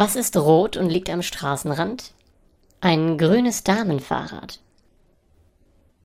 Was ist rot und liegt am Straßenrand? Ein grünes Damenfahrrad.